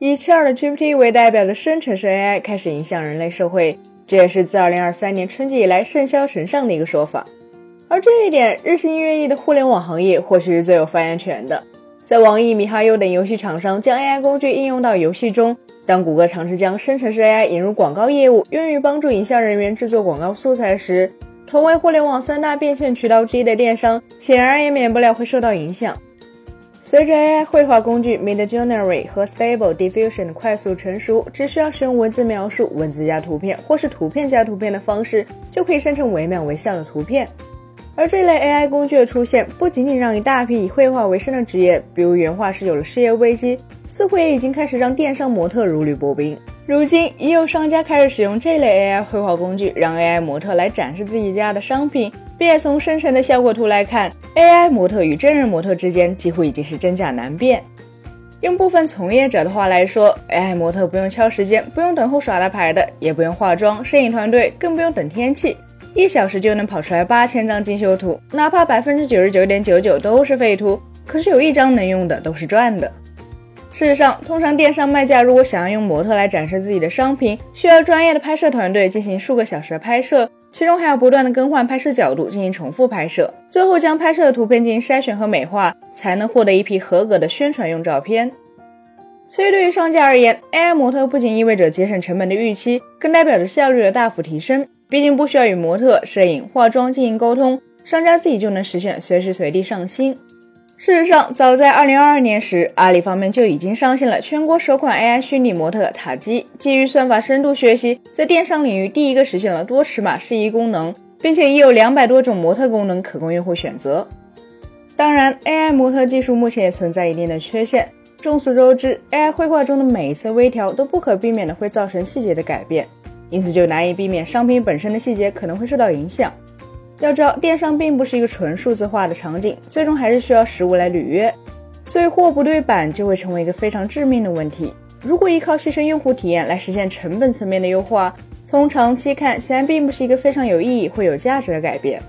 以 ChatGPT 为代表的生成式 AI 开始影响人类社会，这也是自2023年春季以来甚嚣尘上的一个说法。而这一点，日新月异的互联网行业或许是最有发言权的。在网易、米哈游等游戏厂商将 AI 工具应用到游戏中，当谷歌尝试将生成式 AI 引入广告业务，用于帮助营销人员制作广告素材时，同为互联网三大变现渠道之一的电商，显然也免不了会受到影响。随着 AI 绘画工具 Midjourney 和 Stable Diffusion 的快速成熟，只需要使用文字描述、文字加图片或是图片加图片的方式，就可以生成惟妙惟肖的图片。而这类 AI 工具的出现，不仅仅让一大批以绘画为生的职业，比如原画师有了失业危机，似乎也已经开始让电商模特如履薄冰。如今，已有商家开始使用这类 AI 绘画工具，让 AI 模特来展示自己家的商品。并且从生成的效果图来看，AI 模特与真人模特之间几乎已经是真假难辨。用部分从业者的话来说，AI 模特不用敲时间，不用等候耍大牌的，也不用化妆，摄影团队更不用等天气，一小时就能跑出来八千张精修图，哪怕百分之九十九点九九都是废图，可是有一张能用的都是赚的。事实上，通常电商卖家如果想要用模特来展示自己的商品，需要专业的拍摄团队进行数个小时的拍摄，其中还要不断的更换拍摄角度，进行重复拍摄，最后将拍摄的图片进行筛选和美化，才能获得一批合格的宣传用照片。所以，对于商家而言，AI 模特不仅意味着节省成本的预期，更代表着效率的大幅提升。毕竟不需要与模特、摄影、化妆进行沟通，商家自己就能实现随时随地上新。事实上，早在2022年时，阿里方面就已经上线了全国首款 AI 虚拟模特塔基，基于算法深度学习，在电商领域第一个实现了多尺码适宜功能，并且已有两百多种模特功能可供用户选择。当然，AI 模特技术目前也存在一定的缺陷。众所周知，AI 绘画中的每一次微调都不可避免的会造成细节的改变，因此就难以避免商品本身的细节可能会受到影响。要知道，电商并不是一个纯数字化的场景，最终还是需要实物来履约，所以货不对版就会成为一个非常致命的问题。如果依靠牺牲用户体验来实现成本层面的优化，从长期看显然并不是一个非常有意义、会有价值的改变。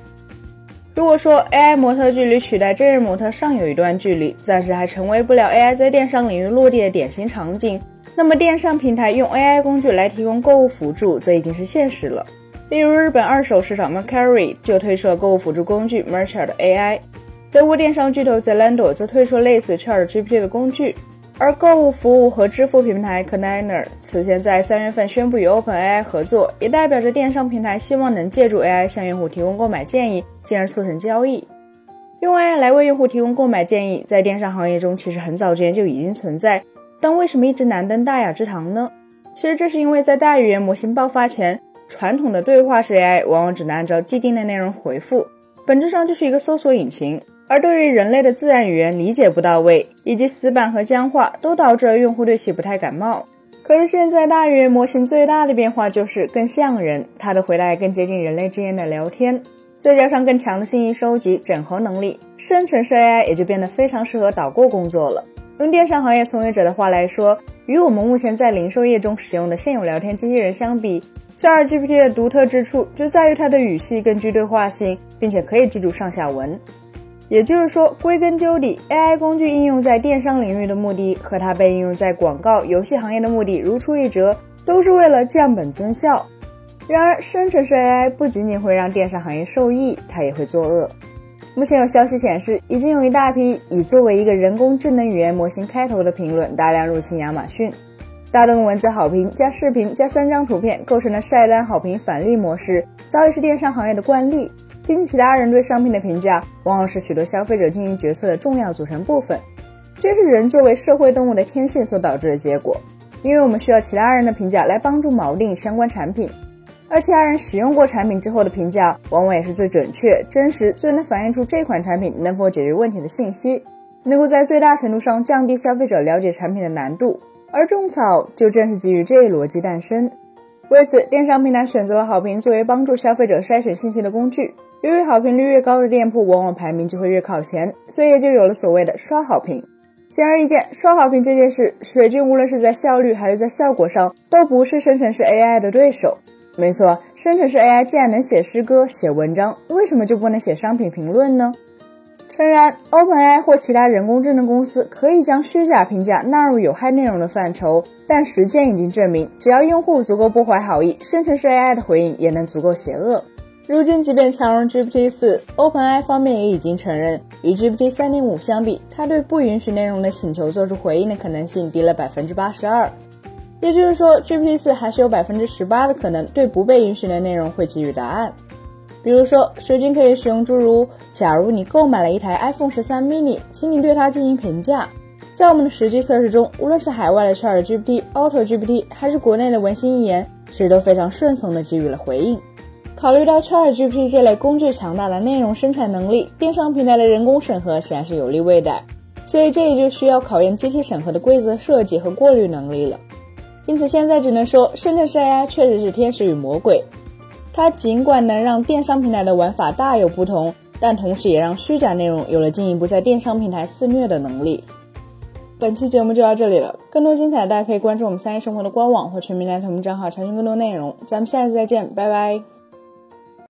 如果说 AI 模特距离取代真人模特尚有一段距离，暂时还成为不了 AI 在电商领域落地的典型场景，那么电商平台用 AI 工具来提供购物辅助，则已经是现实了。例如，日本二手市场 Mercari 就推出了购物辅助工具 Merchant AI，德国电商巨头 Zalando 则推出了类似 ChatGPT 的工具，而购物服务和支付平台 k a n a n e r 此前在三月份宣布与 OpenAI 合作，也代表着电商平台希望能借助 AI 向用户提供购买建议，进而促成交易。用 AI 来为用户提供购买建议，在电商行业中其实很早之前就已经存在，但为什么一直难登大雅之堂呢？其实这是因为在大语言模型爆发前。传统的对话式 AI 往往只能按照既定的内容回复，本质上就是一个搜索引擎。而对于人类的自然语言理解不到位，以及死板和僵化，都导致了用户对其不太感冒。可是现在大语言模型最大的变化就是更像人，它的回答更接近人类之间的聊天，再加上更强的信息收集整合能力，生成式 AI 也就变得非常适合导购工作了。用电商行业从业者的话来说，与我们目前在零售业中使用的现有聊天机器人相比，ChatGPT 的独特之处就在于它的语气更具对话性，并且可以记住上下文。也就是说，归根究底，AI 工具应用在电商领域的目的和它被应用在广告、游戏行业的目的如出一辙，都是为了降本增效。然而，生成式 AI 不仅仅会让电商行业受益，它也会作恶。目前有消息显示，已经有一大批以作为一个人工智能语言模型开头的评论大量入侵亚马逊。大段文字好评加视频加三张图片构成的晒单好评返利模式，早已是电商行业的惯例。比起其他人对商品的评价，往往是许多消费者经营决策的重要组成部分。这是人作为社会动物的天性所导致的结果。因为我们需要其他人的评价来帮助锚定相关产品，而其他人使用过产品之后的评价，往往也是最准确、真实、最能反映出这款产品能否解决问题的信息，能够在最大程度上降低消费者了解产品的难度。而种草就正是基于这一逻辑诞生。为此，电商平台选择了好评作为帮助消费者筛选信息的工具。由于好评率越高的店铺，往往排名就会越靠前，所以也就有了所谓的刷好评。显而易见，刷好评这件事，水军无论是在效率还是在效果上，都不是生成式 AI 的对手。没错，生成式 AI 既然能写诗歌、写文章，为什么就不能写商品评论呢？诚然，OpenAI 或其他人工智能公司可以将虚假评价纳入有害内容的范畴，但实践已经证明，只要用户足够不怀好意，生成式 AI 的回应也能足够邪恶。如今，即便强融 GPT-4，OpenAI 方面也已经承认，与 GPT-3.5 相比，它对不允许内容的请求做出回应的可能性低了百分之八十二。也就是说，GPT-4 还是有百分之十八的可能对不被允许的内容会给予答案。比如说，水军可以使用诸如“假如你购买了一台 iPhone 十三 mini，请你对它进行评价”。在我们的实际测试中，无论是海外的 ChatGPT、AutoGPT，还是国内的文心一言，其实都非常顺从地给予了回应。考虑到 ChatGPT 这类工具强大的内容生产能力，电商平台的人工审核显然是有利未逮，所以这也就需要考验机器审核的规则设计和过滤能力了。因此，现在只能说，生成式 AI 确实是天使与魔鬼。它尽管能让电商平台的玩法大有不同，但同时也让虚假内容有了进一步在电商平台肆虐的能力。本期节目就到这里了，更多精彩大家可以关注我们三一生活的官网或全民来同名账号查询更多内容。咱们下次再见，拜拜。